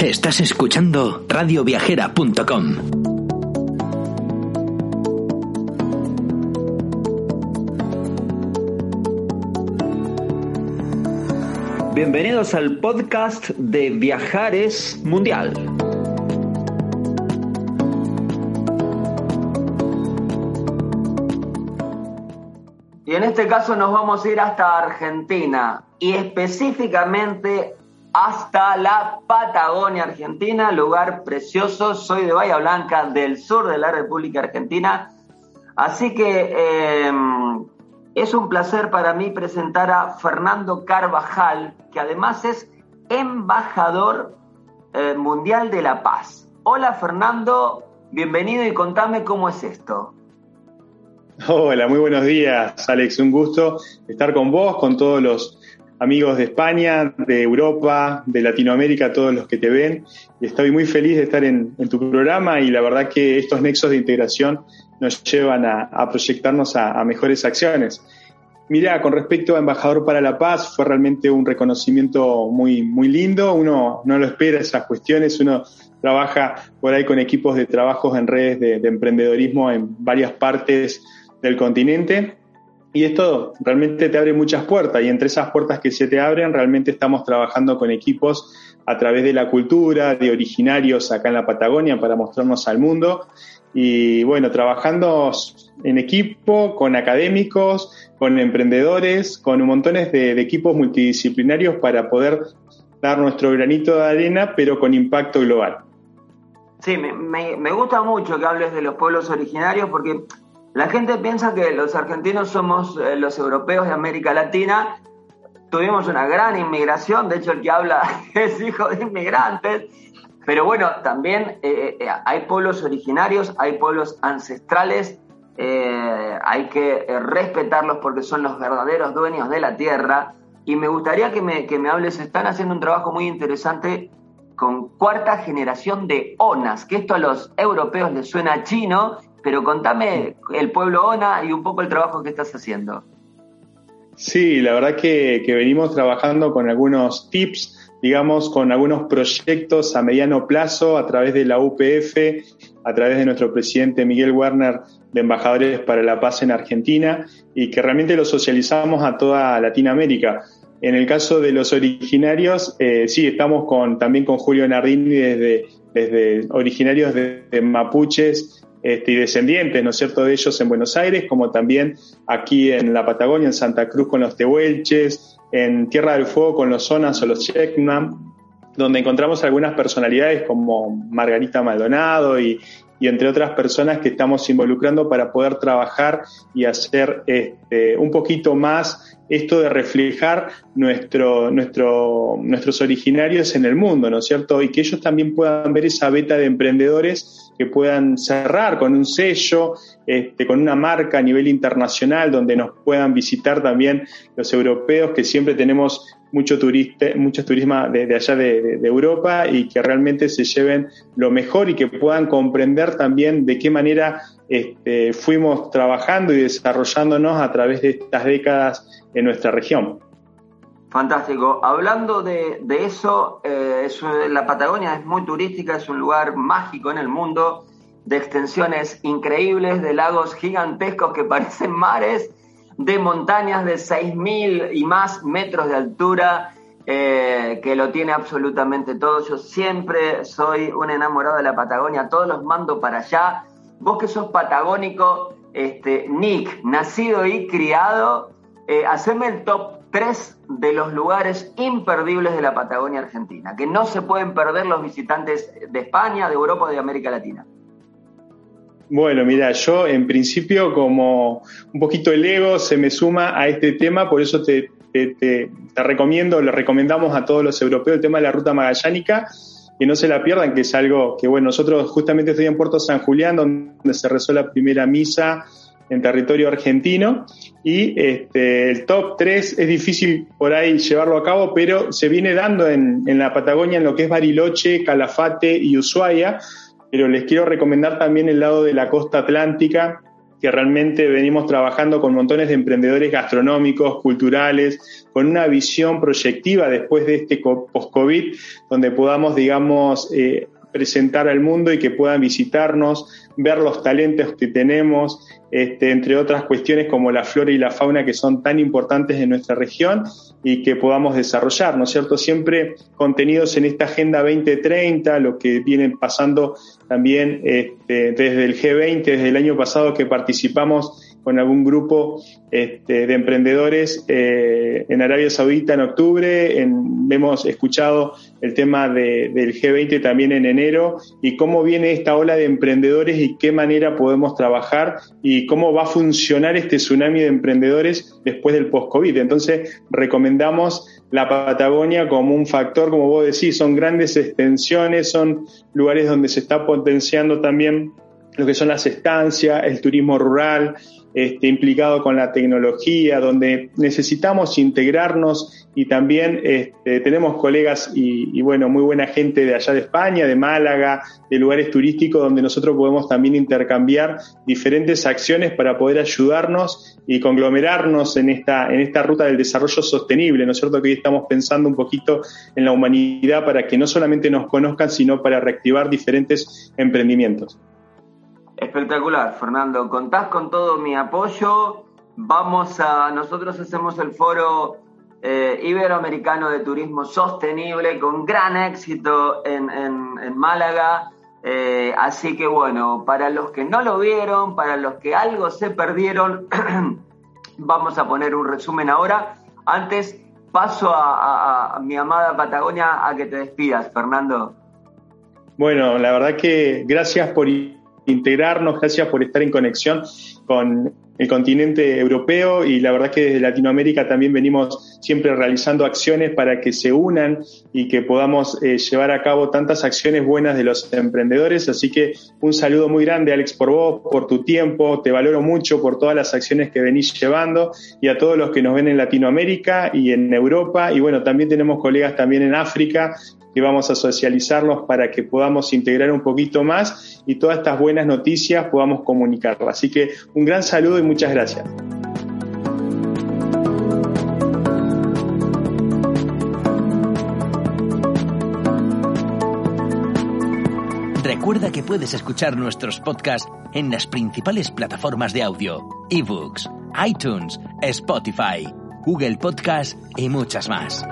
Estás escuchando radioviajera.com. Bienvenidos al podcast de Viajares Mundial. Y en este caso nos vamos a ir hasta Argentina y específicamente hasta la Patagonia Argentina, lugar precioso. Soy de Bahía Blanca, del sur de la República Argentina. Así que eh, es un placer para mí presentar a Fernando Carvajal, que además es embajador eh, mundial de la paz. Hola Fernando, bienvenido y contame cómo es esto. Hola, muy buenos días, Alex. Un gusto estar con vos, con todos los amigos de España, de Europa, de Latinoamérica, todos los que te ven. Estoy muy feliz de estar en, tu programa y la verdad que estos nexos de integración nos llevan a, proyectarnos a, mejores acciones. Mira, con respecto a Embajador para la Paz, fue realmente un reconocimiento muy, muy lindo. Uno no lo espera esas cuestiones, uno trabaja por ahí con equipos de trabajos en redes de emprendedorismo en varias partes del continente y esto realmente te abre muchas puertas y entre esas puertas que se te abren realmente estamos trabajando con equipos a través de la cultura, de originarios acá en la Patagonia para mostrarnos al mundo y bueno, trabajando en equipo, con académicos, con emprendedores, con montones de, equipos multidisciplinarios para poder dar nuestro granito de arena pero con impacto global. Sí, me, me gusta mucho que hables de los pueblos originarios porque la gente piensa que los argentinos somos eh, los europeos de América Latina. Tuvimos una gran inmigración, de hecho el que habla es hijo de inmigrantes. Pero bueno, también eh, eh, hay pueblos originarios, hay pueblos ancestrales, hay que respetarlos porque son los verdaderos dueños de la tierra. Y me gustaría que me, que me hables, están haciendo un trabajo muy interesante con cuarta generación de ONAS, que esto a los europeos les suena chino pero contame el pueblo ONA y un poco el trabajo que estás haciendo. Sí, la verdad que, venimos trabajando con algunos tips, digamos, con algunos proyectos a mediano plazo a través de la UPF, a través de nuestro presidente Miguel Werner de Embajadores para la Paz en Argentina y que realmente lo socializamos a toda Latinoamérica. En el caso de los originarios, eh, sí, estamos con, también con Julio Nardini desde, desde originarios de Mapuches este, y descendientes, ¿no es cierto?, de ellos en Buenos Aires, como también aquí en la Patagonia, en Santa Cruz con los Tehuelches, en Tierra del Fuego con los Zonas o los Checkman, donde encontramos algunas personalidades como Margarita Maldonado y, y entre otras personas que estamos involucrando para poder trabajar y hacer este, un poquito más esto de reflejar nuestro, nuestro, nuestros originarios en el mundo, ¿no es cierto? Y que ellos también puedan ver esa beta de emprendedores que puedan cerrar con un sello, este, con una marca a nivel internacional, donde nos puedan visitar también los europeos, que siempre tenemos mucho turista, muchos turismo de, allá de, Europa y que realmente se lleven lo mejor y que puedan comprender también de qué manera este, fuimos trabajando y desarrollándonos a través de estas décadas en nuestra región. Fantástico. Hablando de, eso, eh, la Patagonia es muy turística, es un lugar mágico en el mundo, de extensiones increíbles, de lagos gigantescos que parecen mares, de montañas de 6.000 y más metros de altura, eh, que lo tiene absolutamente todo. Yo siempre soy un enamorado de la Patagonia, todos los mando para allá. Vos que sos patagónico, este, Nick, nacido y criado, eh, el top tres de los lugares imperdibles de la Patagonia Argentina, que no se pueden perder los visitantes de España, de Europa o de América Latina. Bueno, mira, yo en principio como un poquito el ego se me suma a este tema, por eso te, te, recomiendo, le recomendamos a todos los europeos el tema de la ruta magallánica, que no se la pierdan, que es algo que, bueno, nosotros justamente estoy en Puerto San Julián, donde se rezó la primera misa en territorio argentino. Y este, el top 3 es difícil por ahí llevarlo a cabo, pero se viene dando en, en la Patagonia en lo que es Bariloche, Calafate y Ushuaia. Pero les quiero recomendar también el lado de la costa atlántica, que realmente venimos trabajando con montones de emprendedores gastronómicos, culturales, con una visión proyectiva después de este post-COVID, donde podamos, digamos, eh, presentar al mundo y que puedan visitarnos, ver los talentos que tenemos, este, entre otras cuestiones como la flora y la fauna que son tan importantes en nuestra región y que podamos desarrollar, ¿no es cierto? Siempre contenidos en esta Agenda 2030, lo que viene pasando también este, desde el G20, desde el año pasado que participamos con algún grupo este, de emprendedores eh, en Arabia Saudita en octubre. hemos escuchado el tema del G20 también en enero y cómo viene esta ola de emprendedores y qué manera podemos trabajar y cómo va a funcionar este tsunami de emprendedores después del post-COVID. Entonces, recomendamos la Patagonia como un factor, como vos decís, son grandes extensiones, son lugares donde se está potenciando también lo que son las estancias, el turismo rural, este, implicado con la tecnología, donde necesitamos integrarnos y también este, tenemos colegas y, bueno, muy buena gente de allá de España, de Málaga, de lugares turísticos donde nosotros podemos también intercambiar diferentes acciones para poder ayudarnos y conglomerarnos en esta, en esta ruta del desarrollo sostenible, ¿no es cierto? Que hoy estamos pensando un poquito en la humanidad para que no solamente nos conozcan, sino para reactivar diferentes emprendimientos. Espectacular, Fernando. Contás con todo mi apoyo. Vamos a, nosotros hacemos el foro eh, iberoamericano de turismo sostenible con gran éxito en, Málaga. Eh, así que bueno, para los que no lo vieron, para los que algo se perdieron, vamos a poner un resumen ahora. Antes paso a mi amada Patagonia a que te despidas, Fernando. Bueno, la verdad que gracias por integrarnos, gracias por estar en conexión con el continente europeo y la verdad que desde Latinoamérica también venimos siempre realizando acciones para que se unan y que podamos eh, llevar a cabo tantas acciones buenas de los emprendedores. Así que un saludo muy grande, Alex, por vos, por tu tiempo. Te valoro mucho por todas las acciones que venís llevando y a todos los que nos ven en Latinoamérica y en Europa. Y bueno, también tenemos colegas también en África que vamos a socializarnos para que podamos integrar un poquito más y todas estas buenas noticias podamos comunicarlas. Así que un gran saludo y muchas gracias. Recuerda que puedes escuchar nuestros podcasts en las principales plataformas de audio, ebooks, iTunes, Spotify, Google Podcast y muchas más.